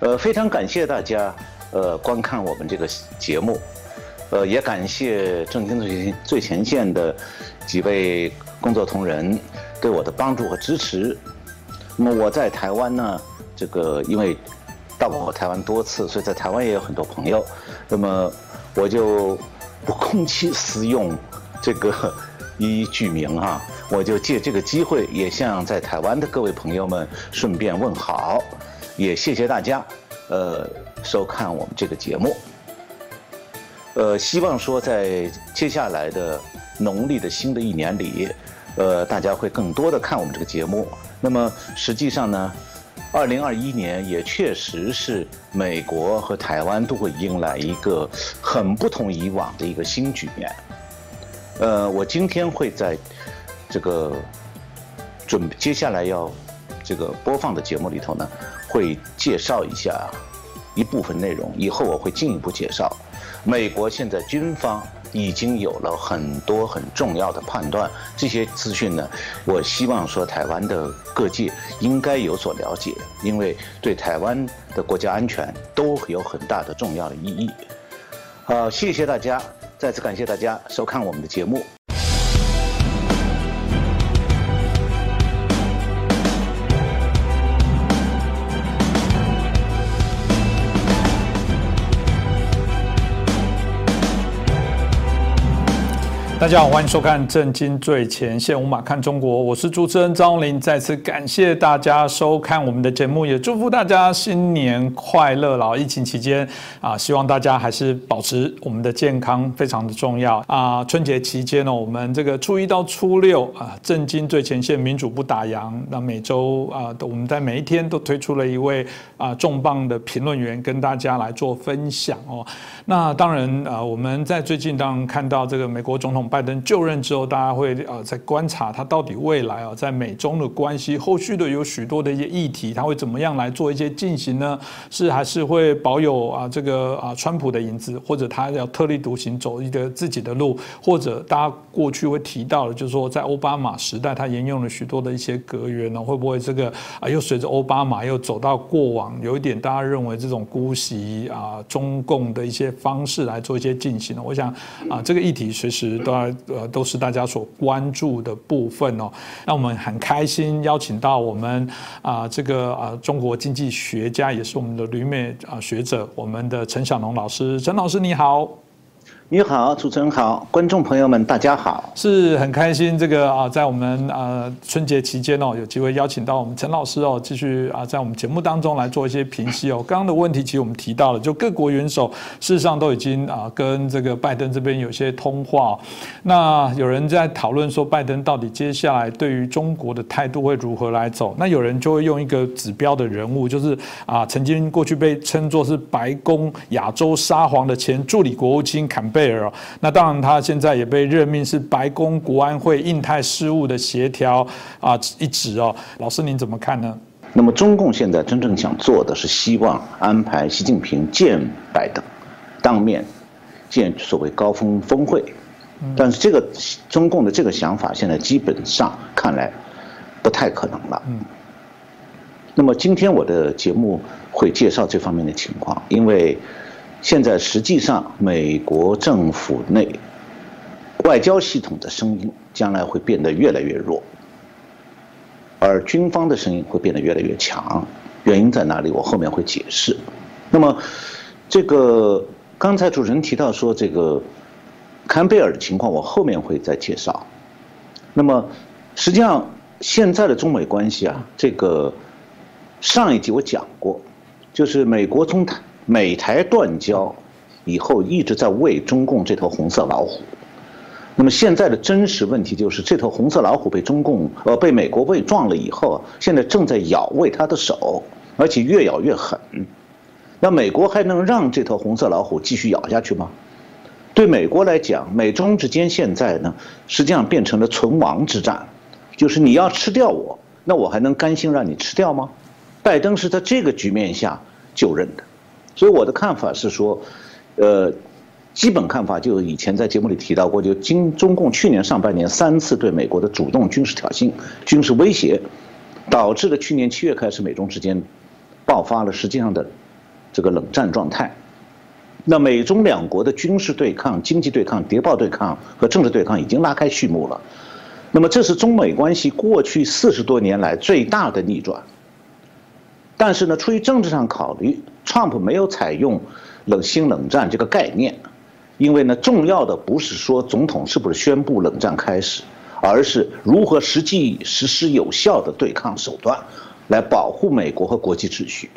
呃，非常感谢大家，呃，观看我们这个节目，呃，也感谢正经最最前线的几位工作同仁对我的帮助和支持。那么我在台湾呢，这个因为到过台湾多次，所以在台湾也有很多朋友。那么我就不 公器私用这个 一一具名哈，我就借这个机会也向在台湾的各位朋友们顺便问好。也谢谢大家，呃，收看我们这个节目。呃，希望说在接下来的农历的新的一年里，呃，大家会更多的看我们这个节目。那么实际上呢，二零二一年也确实是美国和台湾都会迎来一个很不同以往的一个新局面。呃，我今天会在这个准接下来要这个播放的节目里头呢。会介绍一下一部分内容，以后我会进一步介绍。美国现在军方已经有了很多很重要的判断，这些资讯呢，我希望说台湾的各界应该有所了解，因为对台湾的国家安全都有很大的重要的意义。好，谢谢大家，再次感谢大家收看我们的节目。大家好，欢迎收看《震惊最前线》，无马看中国，我是主持人张林。再次感谢大家收看我们的节目，也祝福大家新年快乐。然后疫情期间啊，希望大家还是保持我们的健康，非常的重要啊。春节期间呢，我们这个初一到初六啊，《震惊最前线》民主不打烊。那每周啊，我们在每一天都推出了一位啊重磅的评论员，跟大家来做分享哦。那当然啊，我们在最近当然看到这个美国总统。拜登就任之后，大家会呃在观察他到底未来啊，在美中的关系后续的有许多的一些议题，他会怎么样来做一些进行呢？是还是会保有啊这个啊川普的影子，或者他要特立独行走一个自己的路，或者大家过去会提到的，就是说在奥巴马时代他沿用了许多的一些格言呢，会不会这个啊又随着奥巴马又走到过往有一点大家认为这种姑息啊中共的一些方式来做一些进行呢？我想啊这个议题随时都。呃，都是大家所关注的部分哦。那我们很开心邀请到我们啊，这个啊，中国经济学家，也是我们的旅美啊学者，我们的陈小龙老师。陈老师你好。你好，主持人好，观众朋友们大家好，是很开心这个啊，在我们呃春节期间哦，有机会邀请到我们陈老师哦，继续啊在我们节目当中来做一些评析哦。刚刚的问题其实我们提到了，就各国元首事实上都已经啊跟这个拜登这边有些通话。那有人在讨论说，拜登到底接下来对于中国的态度会如何来走？那有人就会用一个指标的人物，就是啊曾经过去被称作是白宫亚洲沙皇的前助理国务卿坎。贝尔，那当然，他现在也被任命是白宫国安会印太事务的协调啊一职哦。老师您怎么看呢？那么中共现在真正想做的是希望安排习近平见拜登，当面见所谓高峰峰会，但是这个中共的这个想法现在基本上看来不太可能了。那么今天我的节目会介绍这方面的情况，因为。现在实际上，美国政府内外交系统的声音将来会变得越来越弱，而军方的声音会变得越来越强。原因在哪里？我后面会解释。那么，这个刚才主持人提到说这个坎贝尔的情况，我后面会再介绍。那么，实际上现在的中美关系啊，这个上一集我讲过，就是美国从台。美台断交以后，一直在喂中共这头红色老虎。那么现在的真实问题就是，这头红色老虎被中共呃被美国喂壮了以后，现在正在咬喂它的手，而且越咬越狠。那美国还能让这头红色老虎继续咬下去吗？对美国来讲，美中之间现在呢，实际上变成了存亡之战，就是你要吃掉我，那我还能甘心让你吃掉吗？拜登是在这个局面下就任的。所以我的看法是说，呃，基本看法就以前在节目里提到过，就经中共去年上半年三次对美国的主动军事挑衅、军事威胁，导致了去年七月开始美中之间爆发了实际上的这个冷战状态。那美中两国的军事对抗、经济对抗、谍报对抗和政治对抗已经拉开序幕了。那么这是中美关系过去四十多年来最大的逆转。但是呢，出于政治上考虑，Trump 没有采用冷新冷战这个概念，因为呢，重要的不是说总统是不是宣布冷战开始，而是如何实际实施有效的对抗手段，来保护美国和国际秩序。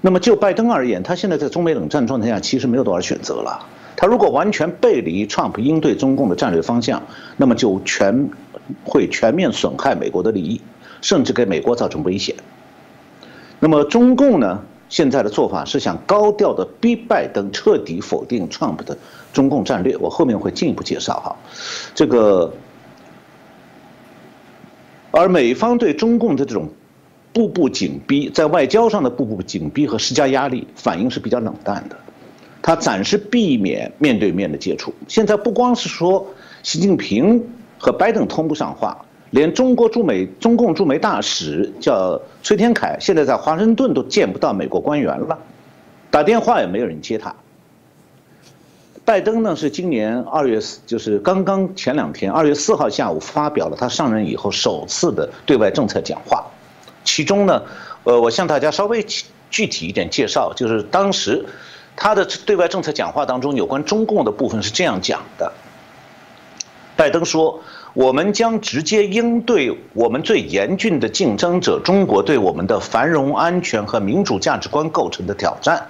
那么就拜登而言，他现在在中美冷战状态下，其实没有多少选择了。他如果完全背离 Trump 应对中共的战略方向，那么就全会全面损害美国的利益，甚至给美国造成危险。那么中共呢，现在的做法是想高调的逼拜登彻底否定 Trump 的中共战略。我后面会进一步介绍哈，这个，而美方对中共的这种。步步紧逼，在外交上的步步紧逼和施加压力，反应是比较冷淡的。他暂时避免面对面的接触。现在不光是说习近平和拜登通不上话，连中国驻美中共驻美大使叫崔天凯，现在在华盛顿都见不到美国官员了，打电话也没有人接他。拜登呢是今年二月四，就是刚刚前两天二月四号下午发表了他上任以后首次的对外政策讲话。其中呢，呃，我向大家稍微具体一点介绍，就是当时他的对外政策讲话当中有关中共的部分是这样讲的。拜登说：“我们将直接应对我们最严峻的竞争者中国对我们的繁荣、安全和民主价值观构成的挑战。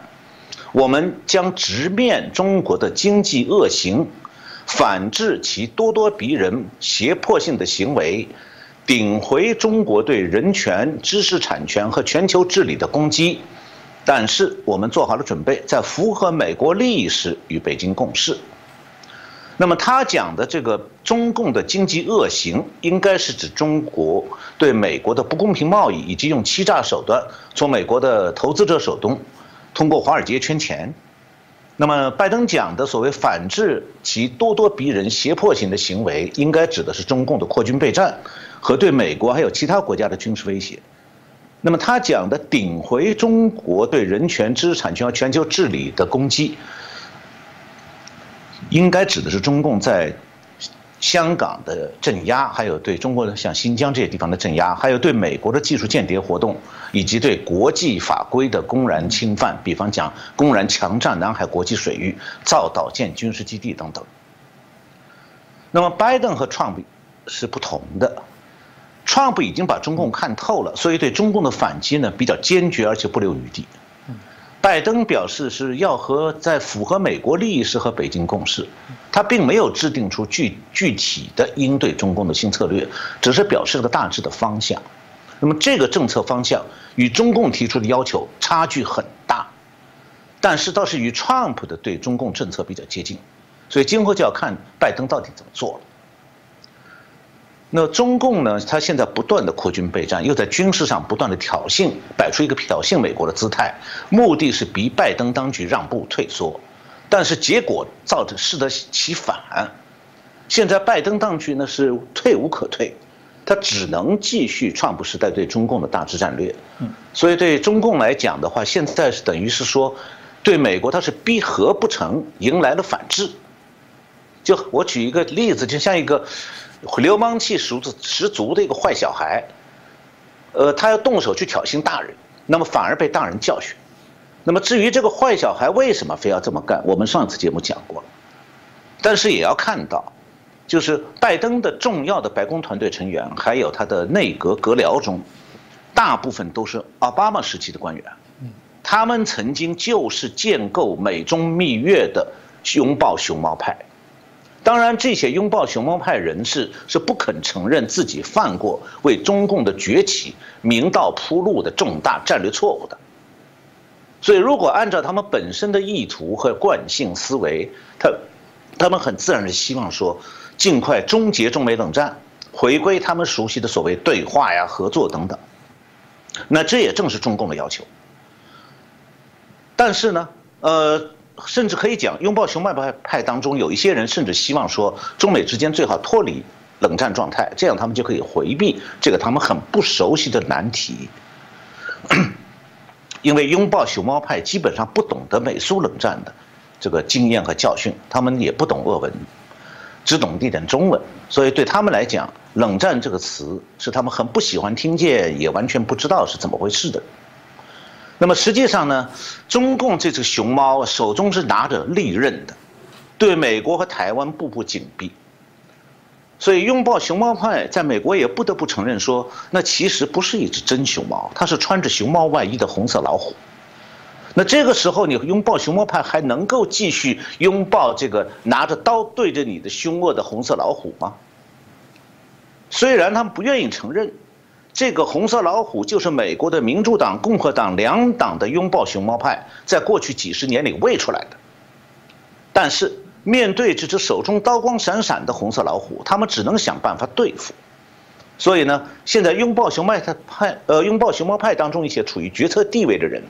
我们将直面中国的经济恶行，反制其咄咄逼人、胁迫性的行为。”顶回中国对人权、知识产权和全球治理的攻击，但是我们做好了准备，在符合美国利益时与北京共事。那么他讲的这个中共的经济恶行，应该是指中国对美国的不公平贸易，以及用欺诈手段从美国的投资者手中通过华尔街圈钱。那么拜登讲的所谓反制其咄咄逼人、胁迫性的行为，应该指的是中共的扩军备战。和对美国还有其他国家的军事威胁，那么他讲的顶回中国对人权、知识产权和全球治理的攻击，应该指的是中共在香港的镇压，还有对中国的像新疆这些地方的镇压，还有对美国的技术间谍活动，以及对国际法规的公然侵犯，比方讲公然强占南海国际水域、造岛建军事基地等等。那么拜登和 Trump 是不同的。Trump 已经把中共看透了，所以对中共的反击呢比较坚决，而且不留余地。拜登表示是要和在符合美国利益时和北京共事，他并没有制定出具具体的应对中共的新策略，只是表示了个大致的方向。那么这个政策方向与中共提出的要求差距很大，但是倒是与 Trump 的对中共政策比较接近，所以今后就要看拜登到底怎么做了。那中共呢？他现在不断的扩军备战，又在军事上不断的挑衅，摆出一个挑衅美国的姿态，目的是逼拜登当局让步退缩，但是结果造成适得其反。现在拜登当局呢是退无可退，他只能继续川普时代对中共的大致战略。所以对中共来讲的话，现在是等于是说，对美国他是逼和不成，迎来了反制。就我举一个例子，就像一个。流氓气十足十足的一个坏小孩，呃，他要动手去挑衅大人，那么反而被大人教训。那么至于这个坏小孩为什么非要这么干，我们上次节目讲过了。但是也要看到，就是拜登的重要的白宫团队成员，还有他的内阁阁僚中，大部分都是奥巴马时期的官员，他们曾经就是建构美中蜜月的拥抱熊猫派。当然，这些拥抱熊猫派人士是不肯承认自己犯过为中共的崛起明道铺路的重大战略错误的。所以，如果按照他们本身的意图和惯性思维，他他们很自然的希望说，尽快终结中美冷战，回归他们熟悉的所谓对话呀、合作等等。那这也正是中共的要求。但是呢，呃。甚至可以讲，拥抱熊猫派派当中有一些人甚至希望说，中美之间最好脱离冷战状态，这样他们就可以回避这个他们很不熟悉的难题。因为拥抱熊猫派基本上不懂得美苏冷战的这个经验和教训，他们也不懂俄文，只懂一点中文，所以对他们来讲，冷战这个词是他们很不喜欢听见，也完全不知道是怎么回事的。那么实际上呢，中共这只熊猫手中是拿着利刃的，对美国和台湾步步紧逼。所以拥抱熊猫派在美国也不得不承认说，那其实不是一只真熊猫，它是穿着熊猫外衣的红色老虎。那这个时候你拥抱熊猫派还能够继续拥抱这个拿着刀对着你的凶恶的红色老虎吗？虽然他们不愿意承认。这个红色老虎就是美国的民主党、共和党两党的拥抱熊猫派在过去几十年里喂出来的。但是面对这只手中刀光闪闪的红色老虎，他们只能想办法对付。所以呢，现在拥抱熊猫派呃拥抱熊猫派当中一些处于决策地位的人，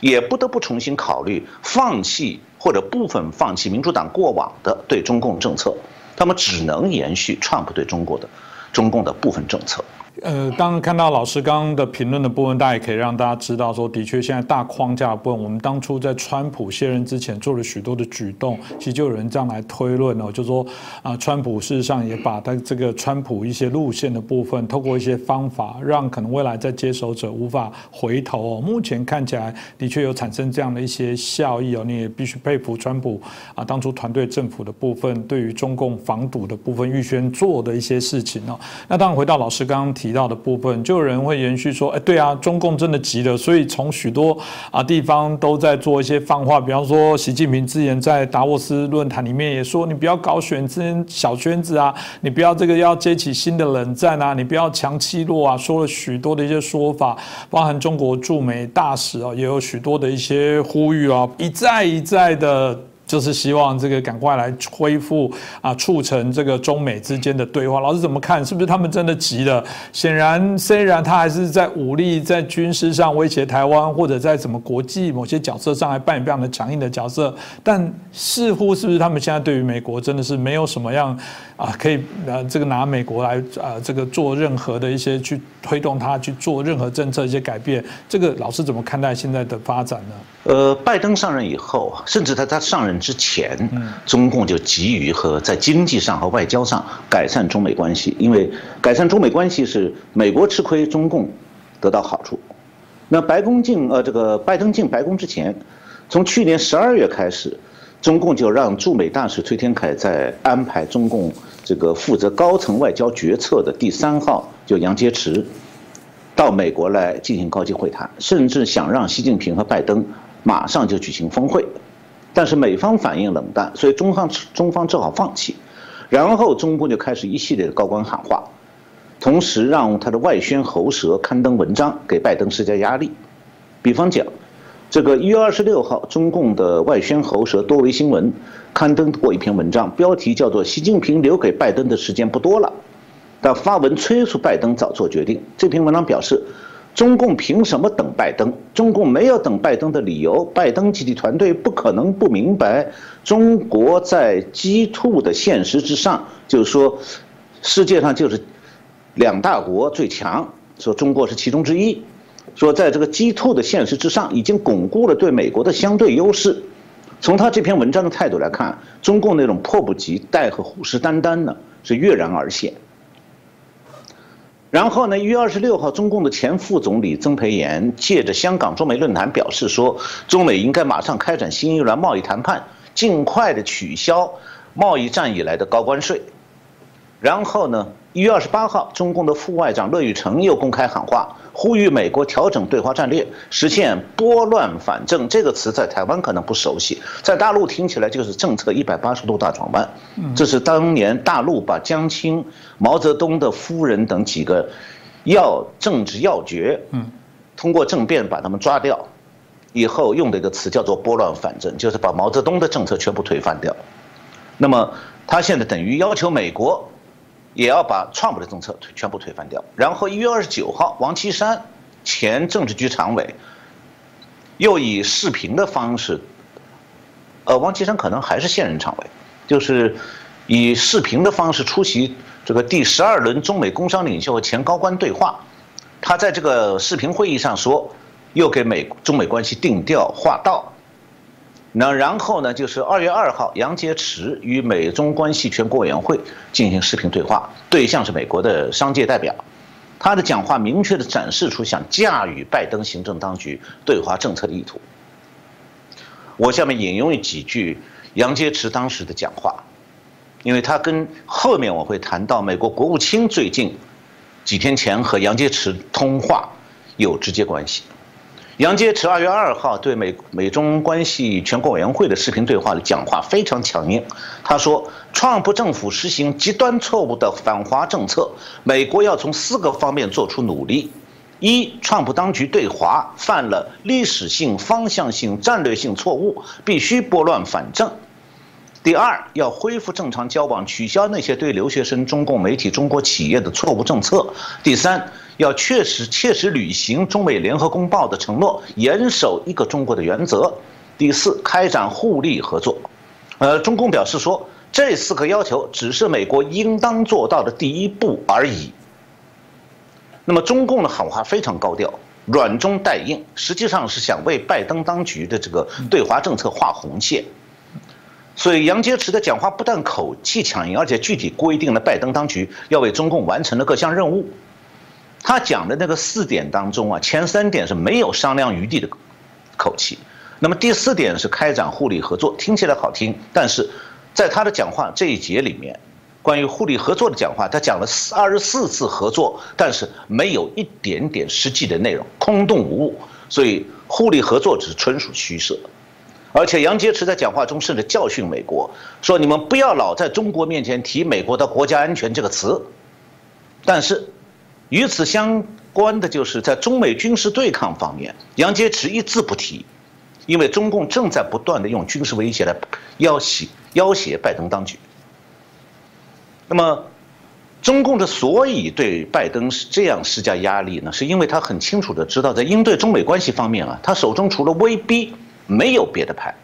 也不得不重新考虑放弃或者部分放弃民主党过往的对中共政策，他们只能延续川普对中国的中共的部分政策。呃，当看到老师刚刚的评论的部分，大家也可以让大家知道说，的确现在大框架部分，我们当初在川普卸任之前做了许多的举动，其实就有人这样来推论哦，就说啊，川普事实上也把他这个川普一些路线的部分，透过一些方法，让可能未来在接手者无法回头哦。目前看起来的确有产生这样的一些效益哦，你也必须佩服川普啊，当初团队政府的部分对于中共防堵的部分预先做的一些事情哦。那当然回到老师刚刚提。到的部分，就有人会延续说，哎，对啊，中共真的急了，所以从许多啊地方都在做一些放话，比方说习近平之前在达沃斯论坛里面也说，你不要搞选之小圈子啊，你不要这个要接起新的冷战啊，你不要强欺弱啊，说了许多的一些说法，包含中国驻美大使啊，也有许多的一些呼吁啊，一再一再的。就是希望这个赶快来恢复啊，促成这个中美之间的对话。老师怎么看？是不是他们真的急了？显然，虽然他还是在武力、在军事上威胁台湾，或者在什么国际某些角色上还扮演非常的强硬的角色，但似乎是不是他们现在对于美国真的是没有什么样啊，可以呃这个拿美国来啊这个做任何的一些去推动他去做任何政策一些改变？这个老师怎么看待现在的发展呢？呃，拜登上任以后，甚至在他上任之前，中共就急于和在经济上和外交上改善中美关系，因为改善中美关系是美国吃亏，中共得到好处。那白宫进呃这个拜登进白宫之前，从去年十二月开始，中共就让驻美大使崔天凯在安排中共这个负责高层外交决策的第三号就杨洁篪到美国来进行高级会谈，甚至想让习近平和拜登。马上就举行峰会，但是美方反应冷淡，所以中方中方只好放弃。然后中共就开始一系列的高官喊话，同时让他的外宣喉舌刊登文章给拜登施加压力。比方讲，这个一月二十六号，中共的外宣喉舌多维新闻刊登过一篇文章，标题叫做“习近平留给拜登的时间不多了”，但发文催促拜登早做决定。这篇文章表示。中共凭什么等拜登？中共没有等拜登的理由。拜登及其团队不可能不明白，中国在 G two 的现实之上，就是说，世界上就是两大国最强，说中国是其中之一，说在这个 G two 的现实之上，已经巩固了对美国的相对优势。从他这篇文章的态度来看，中共那种迫不及待和虎视眈眈呢，是跃然而现。然后呢？一月二十六号，中共的前副总理曾培炎借着香港中美论坛表示说，中美应该马上开展新一轮贸易谈判，尽快的取消贸易战以来的高关税。然后呢？一月二十八号，中共的副外长乐玉成又公开喊话，呼吁美国调整对华战略，实现拨乱反正。这个词在台湾可能不熟悉，在大陆听起来就是政策一百八十度大转弯。这是当年大陆把江青、毛泽东的夫人等几个要政治要诀，通过政变把他们抓掉，以后用的一个词叫做拨乱反正，就是把毛泽东的政策全部推翻掉。那么他现在等于要求美国。也要把川普的政策推全部推翻掉。然后一月二十九号，王岐山前政治局常委又以视频的方式，呃，王岐山可能还是现任常委，就是以视频的方式出席这个第十二轮中美工商领袖和前高官对话。他在这个视频会议上说，又给美中美关系定调划道。那然后呢，就是二月二号，杨洁篪与美中关系全国委员会进行视频对话，对象是美国的商界代表。他的讲话明确地展示出想驾驭拜登行政当局对华政策的意图。我下面引用几句杨洁篪当时的讲话，因为他跟后面我会谈到美国国务卿最近几天前和杨洁篪通话有直接关系。杨洁篪二月二号对美美中关系全国委员会的视频对话的讲话非常强硬。他说，川普政府实行极端错误的反华政策，美国要从四个方面做出努力：一，川普当局对华犯了历史性、方向性、战略性错误，必须拨乱反正；第二，要恢复正常交往，取消那些对留学生、中共媒体、中国企业的错误政策；第三。要确实切实履行中美联合公报的承诺，严守一个中国的原则。第四，开展互利合作。呃，中共表示说，这四个要求只是美国应当做到的第一步而已。那么，中共的喊话非常高调，软中带硬，实际上是想为拜登当局的这个对华政策画红线。所以，杨洁篪的讲话不但口气强硬，而且具体规定了拜登当局要为中共完成的各项任务。他讲的那个四点当中啊，前三点是没有商量余地的口气，那么第四点是开展互利合作，听起来好听，但是在他的讲话这一节里面，关于互利合作的讲话，他讲了四二十四次合作，但是没有一点点实际的内容，空洞无物，所以互利合作只是纯属虚设。而且杨洁篪在讲话中甚至教训美国，说你们不要老在中国面前提美国的国家安全这个词，但是。与此相关的就是在中美军事对抗方面，杨洁篪一字不提，因为中共正在不断的用军事威胁来要挟要挟拜登当局。那么，中共之所以对拜登是这样施加压力呢，是因为他很清楚的知道，在应对中美关系方面啊，他手中除了威逼，没有别的牌。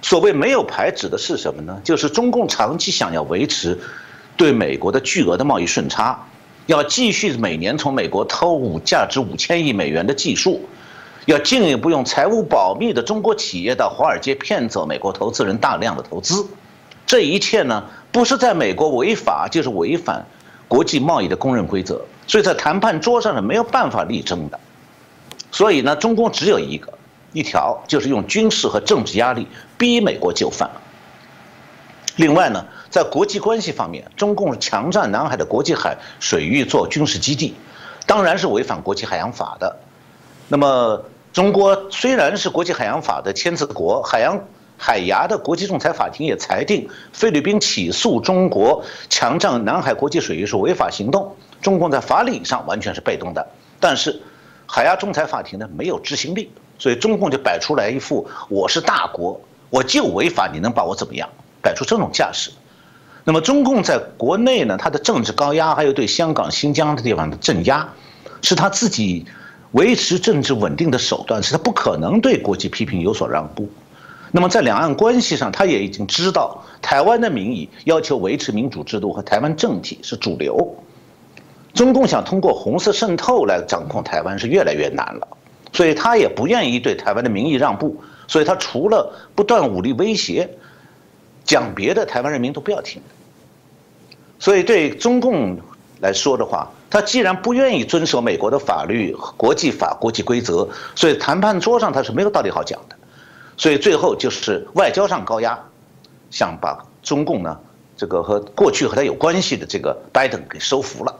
所谓没有牌，指的是什么呢？就是中共长期想要维持对美国的巨额的贸易顺差。要继续每年从美国偷五价值五千亿美元的技术，要进一步用财务保密的中国企业到华尔街骗走美国投资人大量的投资，这一切呢，不是在美国违法，就是违反国际贸易的公认规则，所以在谈判桌上是没有办法力争的。所以呢，中共只有一个一条，就是用军事和政治压力逼美国就范。另外呢，在国际关系方面，中共强占南海的国际海水域做军事基地，当然是违反国际海洋法的。那么，中国虽然是国际海洋法的签字国，海洋海牙的国际仲裁法庭也裁定菲律宾起诉中国强占南海国际水域是违法行动，中共在法理上完全是被动的。但是，海牙仲裁法庭呢没有执行力，所以中共就摆出来一副我是大国，我就违法，你能把我怎么样？摆出这种架势，那么中共在国内呢，它的政治高压，还有对香港、新疆的地方的镇压，是他自己维持政治稳定的手段，是他不可能对国际批评有所让步。那么在两岸关系上，他也已经知道台湾的民意要求维持民主制度和台湾政体是主流，中共想通过红色渗透来掌控台湾是越来越难了，所以他也不愿意对台湾的民意让步，所以他除了不断武力威胁。讲别的，台湾人民都不要听。所以对中共来说的话，他既然不愿意遵守美国的法律、国际法、国际规则，所以谈判桌上他是没有道理好讲的。所以最后就是外交上高压，想把中共呢这个和过去和他有关系的这个拜登给收服了。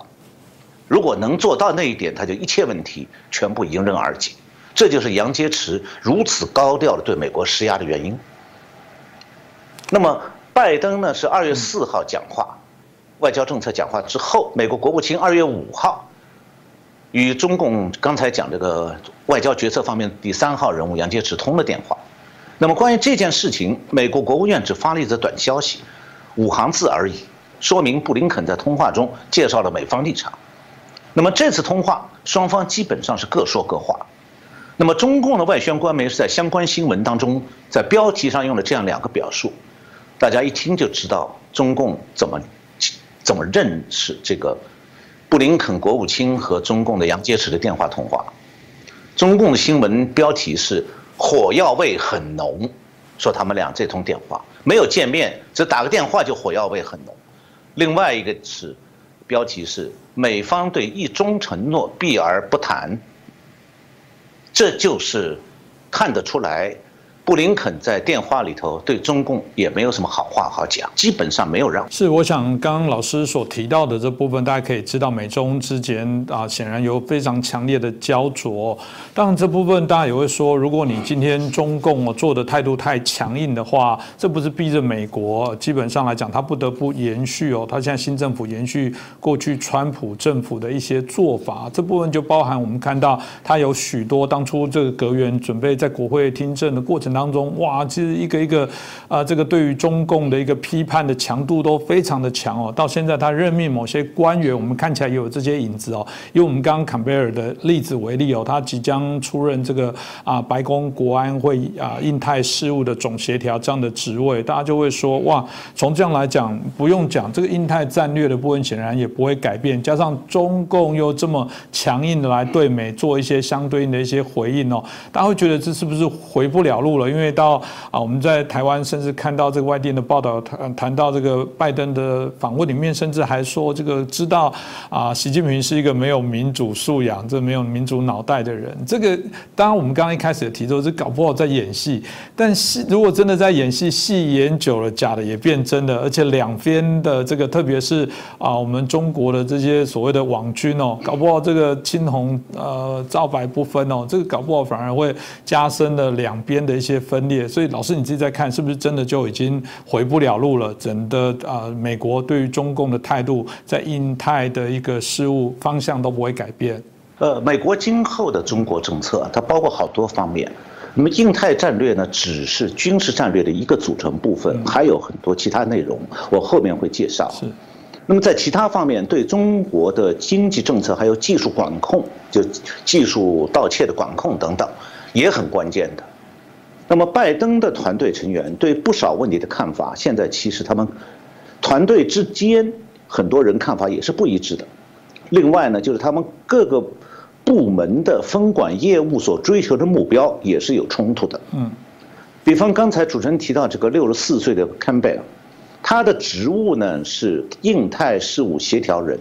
如果能做到那一点，他就一切问题全部迎刃而解。这就是杨洁篪如此高调的对美国施压的原因。那么，拜登呢是二月四号讲话，外交政策讲话之后，美国国务卿二月五号与中共刚才讲这个外交决策方面第三号人物杨洁篪通了电话。那么关于这件事情，美国国务院只发了一则短消息，五行字而已，说明布林肯在通话中介绍了美方立场。那么这次通话，双方基本上是各说各话。那么中共的外宣官媒是在相关新闻当中，在标题上用了这样两个表述。大家一听就知道中共怎么怎么认识这个布林肯国务卿和中共的杨洁篪的电话通话。中共的新闻标题是“火药味很浓”，说他们俩这通电话没有见面，只打个电话就火药味很浓。另外一个是标题是“美方对一中承诺避而不谈”，这就是看得出来。布林肯在电话里头对中共也没有什么好话好讲，基本上没有让。是，我想刚刚老师所提到的这部分，大家可以知道，美中之间啊，显然有非常强烈的焦灼。当然，这部分大家也会说，如果你今天中共哦做的态度太强硬的话，这不是逼着美国，基本上来讲，他不得不延续哦，他现在新政府延续过去川普政府的一些做法。这部分就包含我们看到，他有许多当初这个阁员准备在国会听证的过程。当中哇，其实一个一个啊，这个对于中共的一个批判的强度都非常的强哦。到现在他任命某些官员，我们看起来也有这些影子哦。以我们刚刚坎贝尔的例子为例哦，他即将出任这个啊白宫国安会啊印太事务的总协调这样的职位，大家就会说哇，从这样来讲不用讲，这个印太战略的部分显然也不会改变。加上中共又这么强硬的来对美做一些相对应的一些回应哦，大家会觉得这是不是回不了路了？因为到啊，我们在台湾甚至看到这个外电的报道，谈谈到这个拜登的访问里面，甚至还说这个知道啊，习近平是一个没有民主素养、这没有民主脑袋的人。这个当然我们刚刚一开始也提出，这搞不好在演戏。但是如果真的在演戏，戏演久了，假的也变真的。而且两边的这个，特别是啊，我们中国的这些所谓的网军哦，搞不好这个青红呃皂白不分哦，这个搞不好反而会加深了两边的一些。分裂，所以老师你自己在看，是不是真的就已经回不了路了？整个啊，美国对于中共的态度，在印太的一个事务方向都不会改变。呃，美国今后的中国政策，它包括好多方面。那么，印太战略呢，只是军事战略的一个组成部分，还有很多其他内容，我后面会介绍。是。那么，在其他方面，对中国的经济政策还有技术管控，就技术盗窃的管控等等，也很关键的。那么，拜登的团队成员对不少问题的看法，现在其实他们团队之间很多人看法也是不一致的。另外呢，就是他们各个部门的分管业务所追求的目标也是有冲突的。嗯，比方刚才主持人提到这个六十四岁的坎贝尔，他的职务呢是印太事务协调人，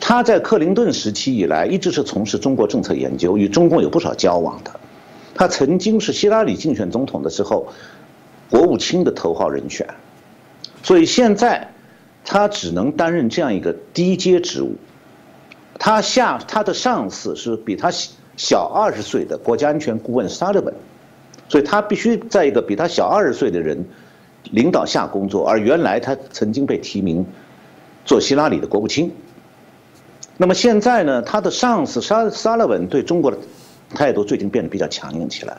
他在克林顿时期以来一直是从事中国政策研究，与中共有不少交往的。他曾经是希拉里竞选总统的时候，国务卿的头号人选，所以现在他只能担任这样一个低阶职务。他下他的上司是比他小二十岁的国家安全顾问沙勒文，所以他必须在一个比他小二十岁的人领导下工作。而原来他曾经被提名做希拉里的国务卿。那么现在呢，他的上司沙沙利文对中国的。态度最近变得比较强硬起来，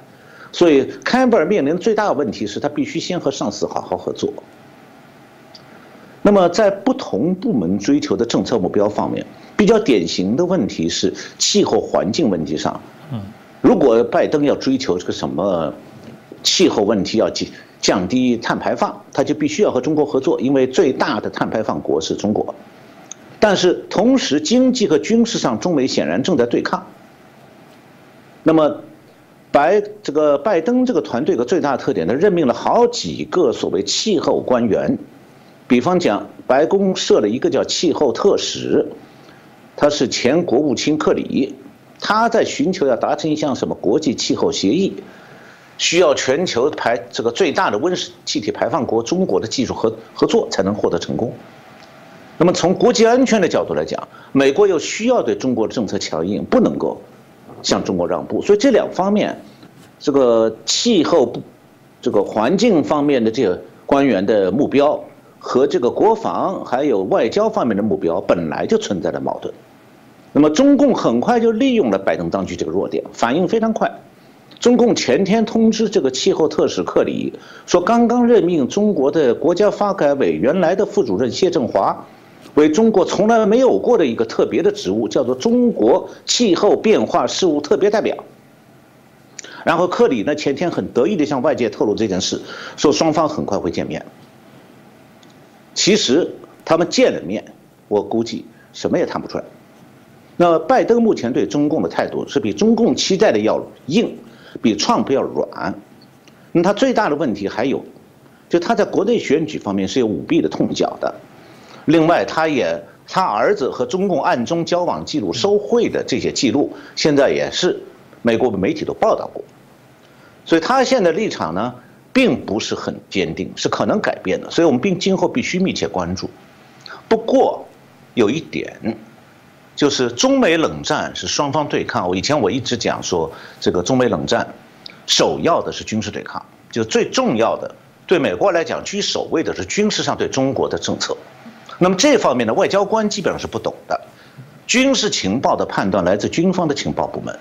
所以坎贝尔面临的最大的问题是他必须先和上司好好合作。那么在不同部门追求的政策目标方面，比较典型的问题是气候环境问题上。嗯，如果拜登要追求这个什么气候问题要降降低碳排放，他就必须要和中国合作，因为最大的碳排放国是中国。但是同时，经济和军事上，中美显然正在对抗。那么，白这个拜登这个团队的最大特点，他任命了好几个所谓气候官员，比方讲，白宫设了一个叫气候特使，他是前国务卿克里，他在寻求要达成一项什么国际气候协议，需要全球排这个最大的温室气体排放国中国的技术合合作才能获得成功。那么从国际安全的角度来讲，美国又需要对中国的政策强硬，不能够。向中国让步，所以这两方面，这个气候不，这个环境方面的这个官员的目标和这个国防还有外交方面的目标本来就存在着矛盾。那么中共很快就利用了拜登当局这个弱点，反应非常快。中共前天通知这个气候特使克里说，刚刚任命中国的国家发改委原来的副主任谢振华。为中国从来没有过的一个特别的职务，叫做中国气候变化事务特别代表。然后克里呢前天很得意地向外界透露这件事，说双方很快会见面。其实他们见了面，我估计什么也谈不出来。那拜登目前对中共的态度是比中共期待的要硬，比川普要软。那他最大的问题还有，就他在国内选举方面是有舞弊的痛脚的。另外，他也他儿子和中共暗中交往记录、收贿的这些记录，现在也是美国媒体都报道过。所以他现在立场呢，并不是很坚定，是可能改变的。所以我们并今后必须密切关注。不过，有一点，就是中美冷战是双方对抗。我以前我一直讲说，这个中美冷战，首要的是军事对抗，就最重要的对美国来讲居首位的是军事上对中国的政策。那么这方面的外交官基本上是不懂的，军事情报的判断来自军方的情报部门。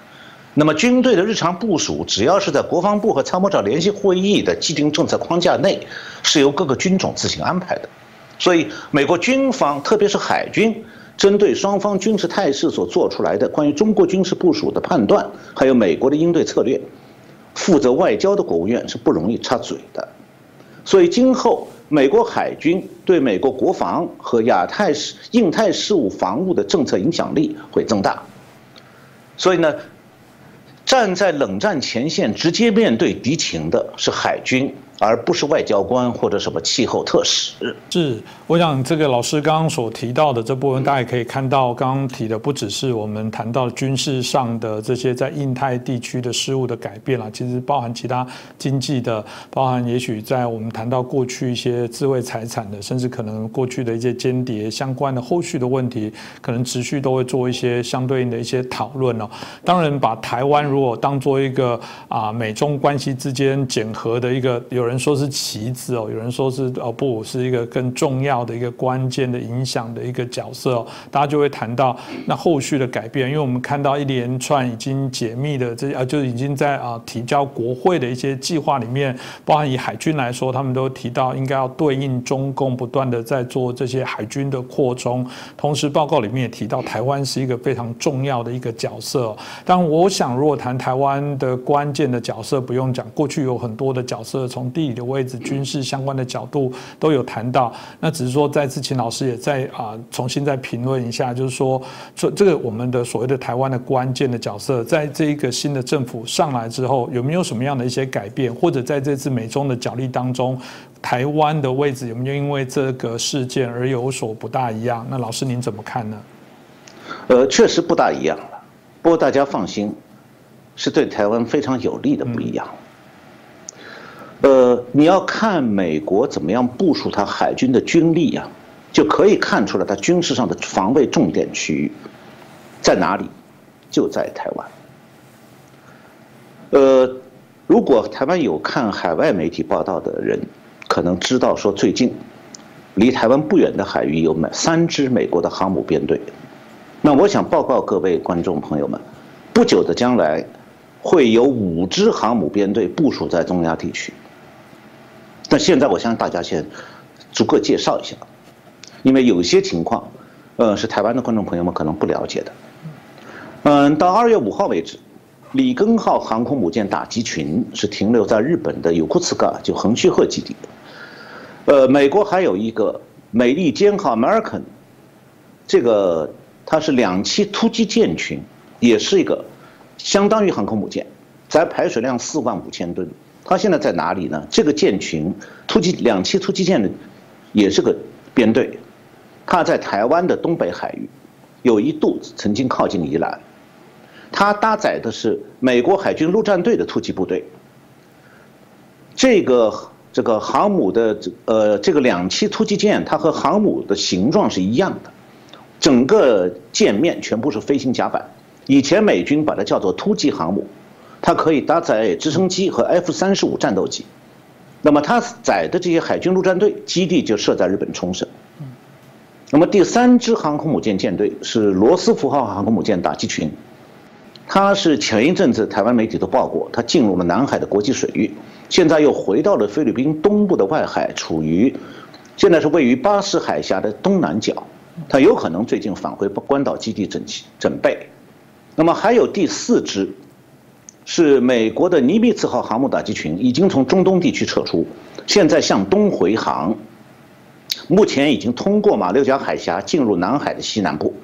那么军队的日常部署，只要是在国防部和参谋长联席会议的既定政策框架内，是由各个军种自行安排的。所以，美国军方特别是海军，针对双方军事态势所做出来的关于中国军事部署的判断，还有美国的应对策略，负责外交的国务院是不容易插嘴的。所以，今后美国海军对美国国防和亚太事、印太事务防务的政策影响力会增大。所以呢？站在冷战前线直接面对敌情的是海军。而不是外交官或者什么气候特使。是，我想这个老师刚刚所提到的这部分，大家也可以看到，刚刚提的不只是我们谈到军事上的这些在印太地区的事务的改变了，其实包含其他经济的，包含也许在我们谈到过去一些智慧财产的，甚至可能过去的一些间谍相关的后续的问题，可能持续都会做一些相对应的一些讨论哦。当然，把台湾如果当做一个啊美中关系之间检核的一个有。有人说是棋子哦，有人说是哦不是一个更重要的一个关键的影响的一个角色哦，大家就会谈到那后续的改变，因为我们看到一连串已经解密的这啊，就已经在啊提交国会的一些计划里面，包含以海军来说，他们都提到应该要对应中共不断的在做这些海军的扩充，同时报告里面也提到台湾是一个非常重要的一个角色。但我想，如果谈台湾的关键的角色，不用讲，过去有很多的角色从地理的位置、军事相关的角度都有谈到，那只是说再次请老师也在啊重新再评论一下，就是说这这个我们的所谓的台湾的关键的角色，在这一个新的政府上来之后，有没有什么样的一些改变，或者在这次美中的角力当中，台湾的位置有没有因为这个事件而有所不大一样？那老师您怎么看呢？呃，确实不大一样了，不过大家放心，是对台湾非常有利的不一样。呃，你要看美国怎么样部署它海军的军力呀，就可以看出来它军事上的防卫重点区域在哪里，就在台湾。呃，如果台湾有看海外媒体报道的人，可能知道说最近离台湾不远的海域有美三支美国的航母编队。那我想报告各位观众朋友们，不久的将来会有五支航母编队部署在中亚地区。那现在我相信大家先逐个介绍一下，因为有些情况，呃，是台湾的观众朋友们可能不了解的。嗯，到二月五号为止，里根号航空母舰打击群是停留在日本的有库茨嘎就横须贺基地。呃，美国还有一个美利坚号 American，这个它是两栖突击舰群，也是一个相当于航空母舰，载排水量四万五千吨。它现在在哪里呢？这个舰群突击两栖突击舰的，也是个编队，它在台湾的东北海域，有一度曾经靠近宜兰，它搭载的是美国海军陆战队的突击部队。这个这个航母的这呃这个两栖突击舰，它和航母的形状是一样的，整个舰面全部是飞行甲板，以前美军把它叫做突击航母。它可以搭载直升机和 F 三十五战斗机，那么它载的这些海军陆战队基地就设在日本冲绳。那么第三支航空母舰舰队是罗斯福号航空母舰打击群，它是前一阵子台湾媒体都报过，它进入了南海的国际水域，现在又回到了菲律宾东部的外海，处于现在是位于巴士海峡的东南角，它有可能最近返回关岛基地整齐准备。那么还有第四支。是美国的尼米兹号航母打击群已经从中东地区撤出，现在向东回航，目前已经通过马六甲海峡进入南海的西南部。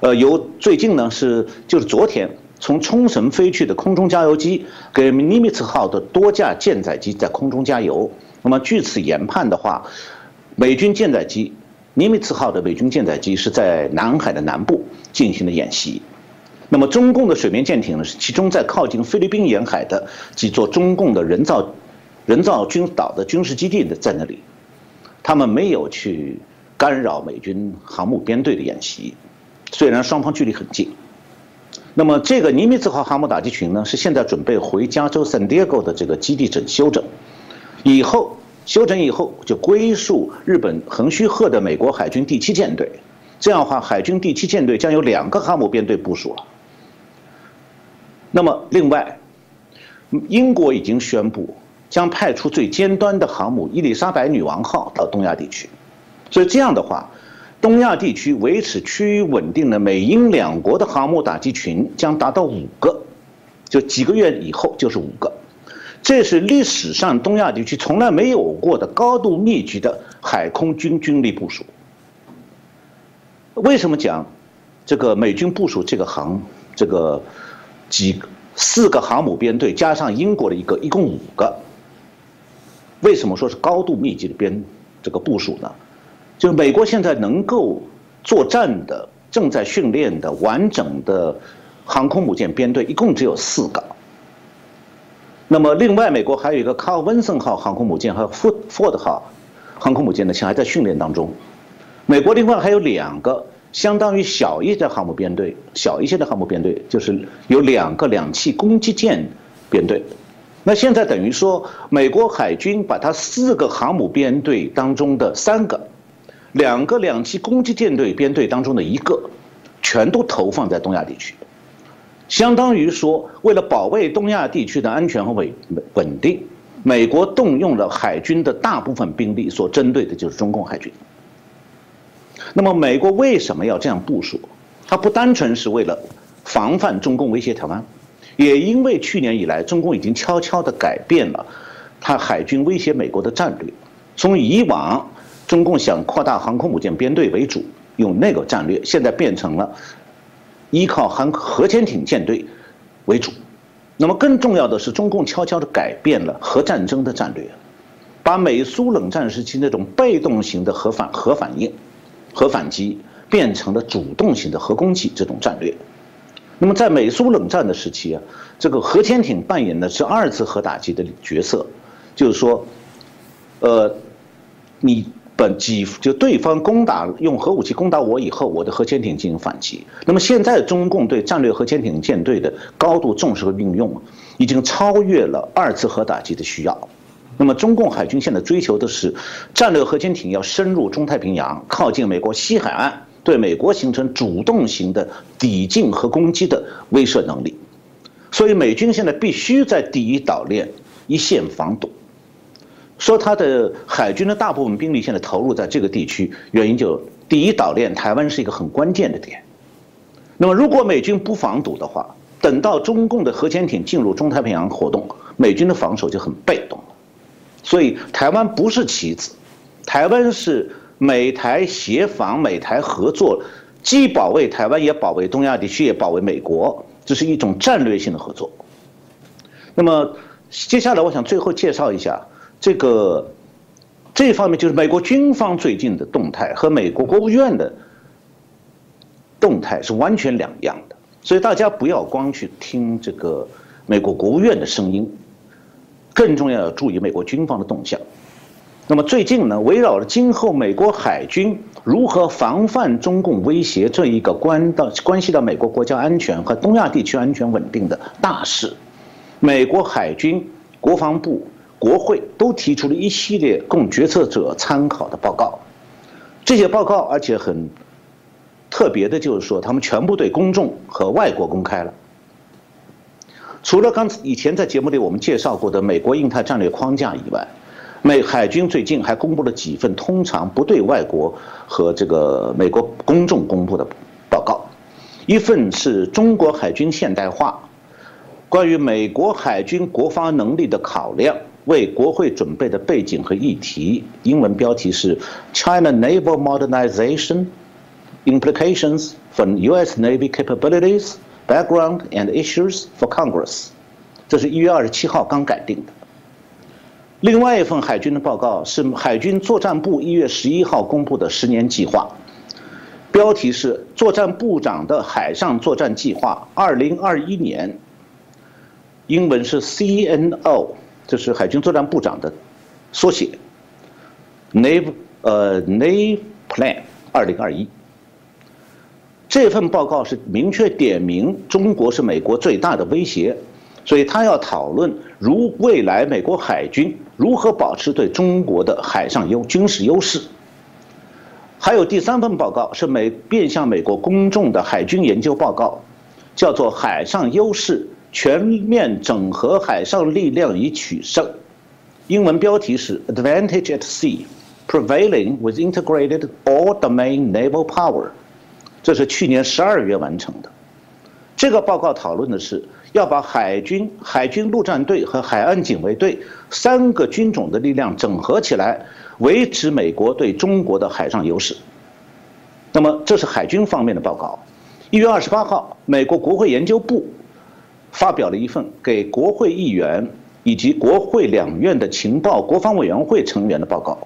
呃，由最近呢是就是昨天从冲绳飞去的空中加油机给尼米兹号的多架舰载机在空中加油。那么据此研判的话，美军舰载机尼米兹号的美军舰载机是在南海的南部进行了演习。那么中共的水面舰艇呢是集中在靠近菲律宾沿海的几座中共的人造人造军岛的军事基地的在那里，他们没有去干扰美军航母编队的演习。虽然双方距离很近，那么这个尼米兹号航母打击群呢，是现在准备回加州圣地亚哥的这个基地整修整，以后修整以后就归属日本横须贺的美国海军第七舰队，这样的话，海军第七舰队将有两个航母编队部署了。那么另外，英国已经宣布将派出最尖端的航母伊丽莎白女王号到东亚地区，所以这样的话。东亚地区维持区域稳定的美英两国的航母打击群将达到五个，就几个月以后就是五个，这是历史上东亚地区从来没有过的高度密集的海空军军力部署。为什么讲这个美军部署这个航这个几四个航母编队加上英国的一个一共五个？为什么说是高度密集的编这个部署呢？就是美国现在能够作战的、正在训练的完整的航空母舰编队，一共只有四个。那么，另外美国还有一个卡尔温森号航空母舰和福福特号航空母舰呢，现在还在训练当中。美国另外还有两个相当于小一些的航母编队，小一些的航母编队就是有两个两栖攻击舰编队。那现在等于说，美国海军把它四个航母编队当中的三个。两个两栖攻击舰队编队当中的一个，全都投放在东亚地区，相当于说，为了保卫东亚地区的安全和稳稳定，美国动用了海军的大部分兵力，所针对的就是中共海军。那么，美国为什么要这样部署？它不单纯是为了防范中共威胁台湾，也因为去年以来，中共已经悄悄地改变了它海军威胁美国的战略，从以往。中共想扩大航空母舰编队为主，用那个战略，现在变成了依靠航核潜艇舰队为主。那么更重要的是，中共悄悄地改变了核战争的战略，把美苏冷战时期那种被动型的核反核反应、核反击，变成了主动型的核攻击这种战略。那么在美苏冷战的时期啊，这个核潜艇扮演的是二次核打击的角色，就是说，呃，你。本几就对方攻打用核武器攻打我以后，我的核潜艇进行反击。那么现在中共对战略核潜艇舰队的高度重视和运用，已经超越了二次核打击的需要。那么中共海军现在追求的是战略核潜艇要深入中太平洋，靠近美国西海岸，对美国形成主动型的抵近和攻击的威慑能力。所以美军现在必须在第一岛链一线防堵。说他的海军的大部分兵力现在投入在这个地区，原因就第一岛链台湾是一个很关键的点。那么如果美军不防堵的话，等到中共的核潜艇进入中太平洋活动，美军的防守就很被动。所以台湾不是棋子，台湾是美台协防、美台合作，既保卫台湾，也保卫东亚地区，也保卫美国，这是一种战略性的合作。那么接下来我想最后介绍一下。这个这方面就是美国军方最近的动态和美国国务院的动态是完全两样的，所以大家不要光去听这个美国国务院的声音，更重要要注意美国军方的动向。那么最近呢，围绕着今后美国海军如何防范中共威胁这一个关到关系到美国国家安全和东亚地区安全稳定的大事，美国海军国防部。国会都提出了一系列供决策者参考的报告，这些报告而且很特别的，就是说他们全部对公众和外国公开了。除了刚才以前在节目里我们介绍过的美国印太战略框架以外，美海军最近还公布了几份通常不对外国和这个美国公众公布的报告，一份是中国海军现代化，关于美国海军国防能力的考量。为国会准备的背景和议题，英文标题是 “China Naval Modernization”，implications for U.S. Navy capabilities, background and issues for Congress。这是一月二十七号刚改定的。另外一份海军的报告是海军作战部一月十一号公布的十年计划，标题是“作战部长的海上作战计划二零二一年”，英文是 CNO，这是海军作战部长的缩写，Nav 呃 Nav Plan 二零二一。这份报告是明确点明中国是美国最大的威胁。所以他要讨论，如未来美国海军如何保持对中国的海上优军事优势。还有第三份报告是美面向美国公众的海军研究报告，叫做《海上优势全面整合海上力量以取胜》，英文标题是 “Advantage at Sea: Prevailing with Integrated All-Domain Naval Power”，这是去年十二月完成的。这个报告讨论的是。要把海军、海军陆战队和海岸警卫队三个军种的力量整合起来，维持美国对中国的海上优势。那么，这是海军方面的报告。一月二十八号，美国国会研究部发表了一份给国会议员以及国会两院的情报国防委员会成员的报告。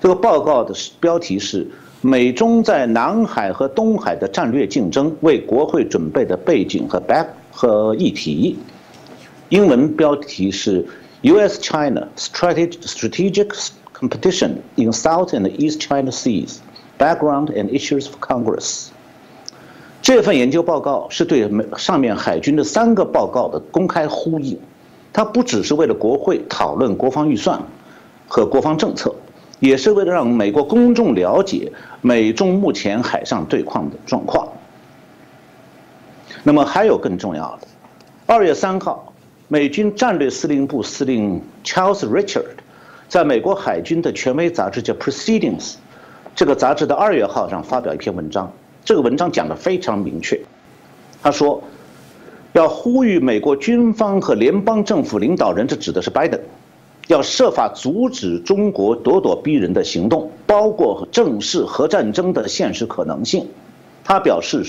这个报告的标题是。美中在南海和东海的战略竞争为国会准备的背景和 back 和议题，英文标题是 U.S.-China Strategic Strategic Competition in South and East China Seas Background and Issues for Congress。这份研究报告是对美上面海军的三个报告的公开呼应，它不只是为了国会讨论国防预算和国防政策。也是为了让美国公众了解美中目前海上对抗的状况。那么还有更重要的，二月三号，美军战略司令部司令 Charles Richard 在美国海军的权威杂志叫 Proceedings 这个杂志的二月号上发表一篇文章。这个文章讲的非常明确，他说要呼吁美国军方和联邦政府领导人，这指的是拜登。要设法阻止中国咄咄逼人的行动，包括正式核战争的现实可能性。他表示，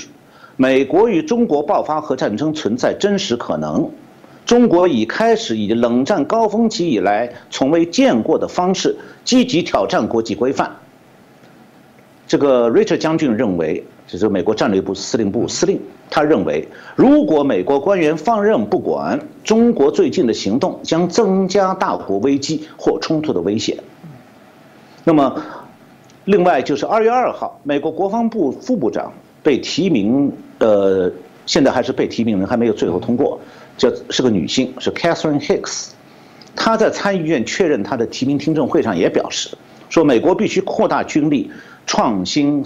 美国与中国爆发核战争存在真实可能。中国已开始以冷战高峰期以来从未见过的方式积极挑战国际规范。这个 Richard 将军认为。这是美国战略部司令部司令，他认为，如果美国官员放任不管，中国最近的行动将增加大国危机或冲突的危险。那么，另外就是二月二号，美国国防部副部长被提名，呃，现在还是被提名人，还没有最后通过，叫是个女性，是 Catherine Hicks，她在参议院确认她的提名听证会上也表示，说美国必须扩大军力，创新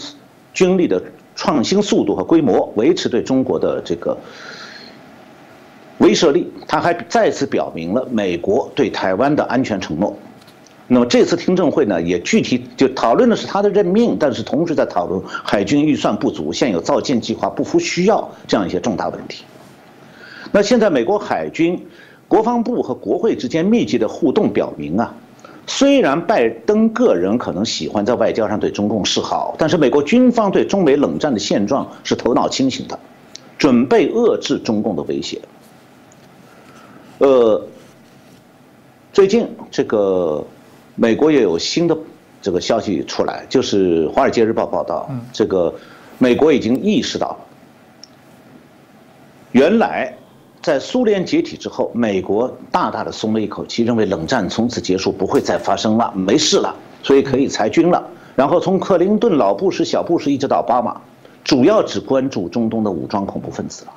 军力的。创新速度和规模，维持对中国的这个威慑力。他还再次表明了美国对台湾的安全承诺。那么这次听证会呢，也具体就讨论的是他的任命，但是同时在讨论海军预算不足、现有造舰计划不符需要这样一些重大问题。那现在美国海军国防部和国会之间密集的互动表明啊。虽然拜登个人可能喜欢在外交上对中共示好，但是美国军方对中美冷战的现状是头脑清醒的，准备遏制中共的威胁。呃，最近这个美国也有新的这个消息出来，就是《华尔街日报》报道，这个美国已经意识到，原来。在苏联解体之后，美国大大的松了一口气，认为冷战从此结束，不会再发生了，没事了，所以可以裁军了。然后从克林顿、老布什、小布什一直到巴马，主要只关注中东的武装恐怖分子了，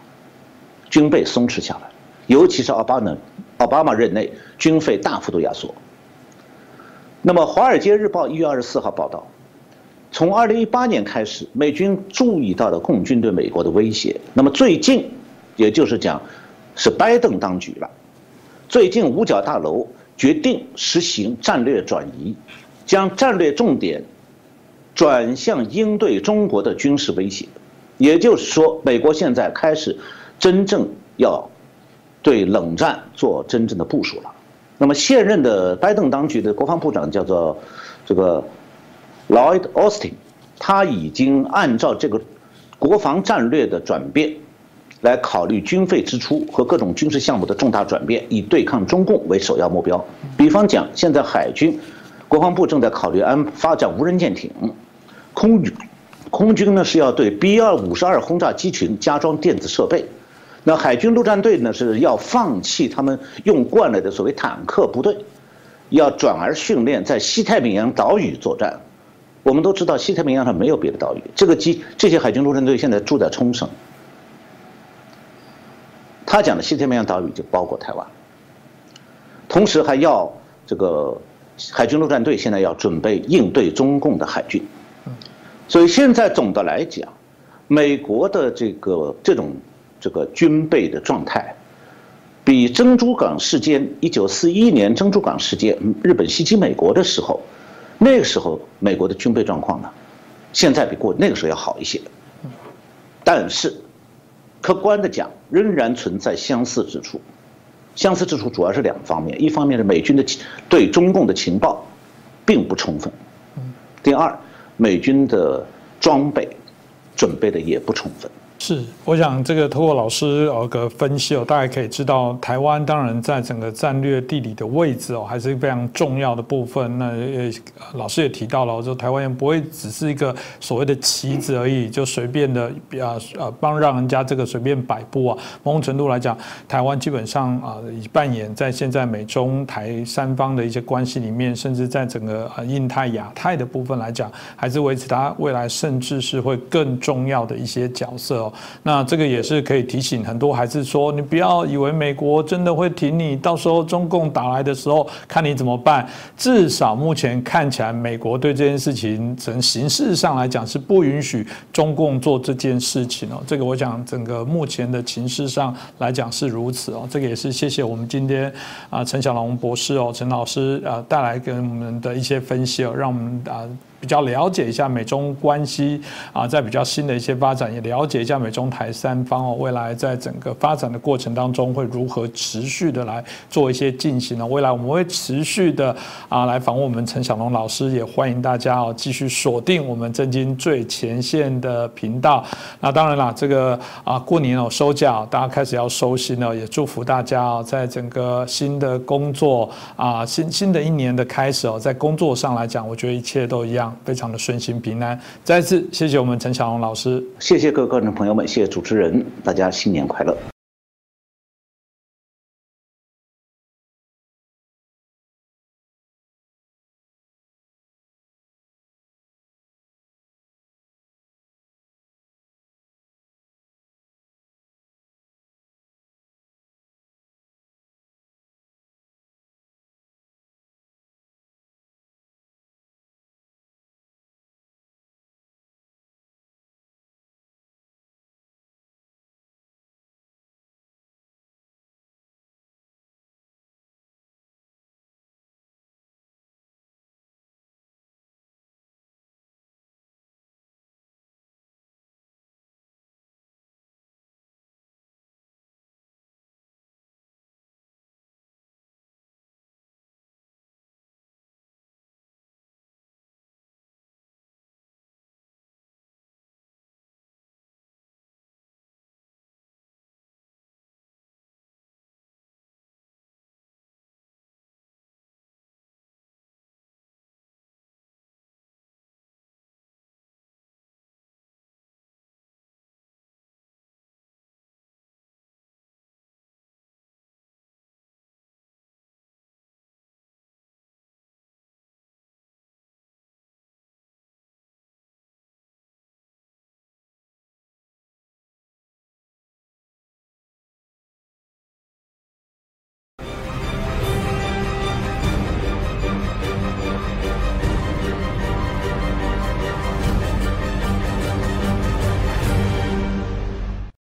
军备松弛下来，尤其是奥巴马，奥巴马任内军费大幅度压缩。那么《华尔街日报》一月二十四号报道，从二零一八年开始，美军注意到了共军对美国的威胁。那么最近，也就是讲。是拜登当局了。最近五角大楼决定实行战略转移，将战略重点转向应对中国的军事威胁。也就是说，美国现在开始真正要对冷战做真正的部署了。那么现任的拜登当局的国防部长叫做这个 Lloyd Austin，他已经按照这个国防战略的转变，来考虑军费支出和各种军事项目的重大转变，以对抗中共为首要目标。比方讲，现在海军，国防部正在考虑安发展无人舰艇，空军，空军呢是要对 B 二五十二轰炸机群加装电子设备，那海军陆战队呢是要放弃他们用惯了的所谓坦克部队，要转而训练在西太平洋岛屿作战。我们都知道，西太平洋上没有别的岛屿。这个机这些海军陆战队现在住在冲绳。他讲的西太平洋岛屿就包括台湾。同时还要这个海军陆战队现在要准备应对中共的海军。所以现在总的来讲，美国的这个这种这个军备的状态，比珍珠港事件一九四一年珍珠港事件日本袭击美国的时候。那个时候，美国的军备状况呢，现在比过那个时候要好一些，但是，客观的讲，仍然存在相似之处。相似之处主要是两方面：一方面是美军的对中共的情报并不充分；第二，美军的装备准备的也不充分。是，我想这个通过老师呃个分析哦，大家可以知道，台湾当然在整个战略地理的位置哦，还是非常重要的部分。那呃老师也提到了，说台湾也不会只是一个所谓的棋子而已，就随便的啊呃帮让人家这个随便摆布啊。某种程度来讲，台湾基本上啊以扮演在现在美中台三方的一些关系里面，甚至在整个呃印太亚太的部分来讲，还是维持它未来甚至是会更重要的一些角色那这个也是可以提醒很多孩子说，你不要以为美国真的会挺你，到时候中共打来的时候，看你怎么办。至少目前看起来，美国对这件事情从形式上来讲是不允许中共做这件事情哦。这个我想整个目前的情势上来讲是如此哦。这个也是谢谢我们今天啊陈小龙博士哦陈老师啊带来给我们的一些分析哦，让我们啊。比较了解一下美中关系啊，在比较新的一些发展，也了解一下美中台三方哦，未来在整个发展的过程当中会如何持续的来做一些进行呢？未来我们会持续的啊来访问我们陈小龙老师，也欢迎大家哦继续锁定我们正经最前线的频道。那当然啦，这个啊过年哦收假，大家开始要收心了，也祝福大家哦，在整个新的工作啊新新的一年的开始哦，在工作上来讲，我觉得一切都一样非常的顺心平安，再次谢谢我们陈小龙老师，谢谢各位观众朋友们，谢谢主持人，大家新年快乐。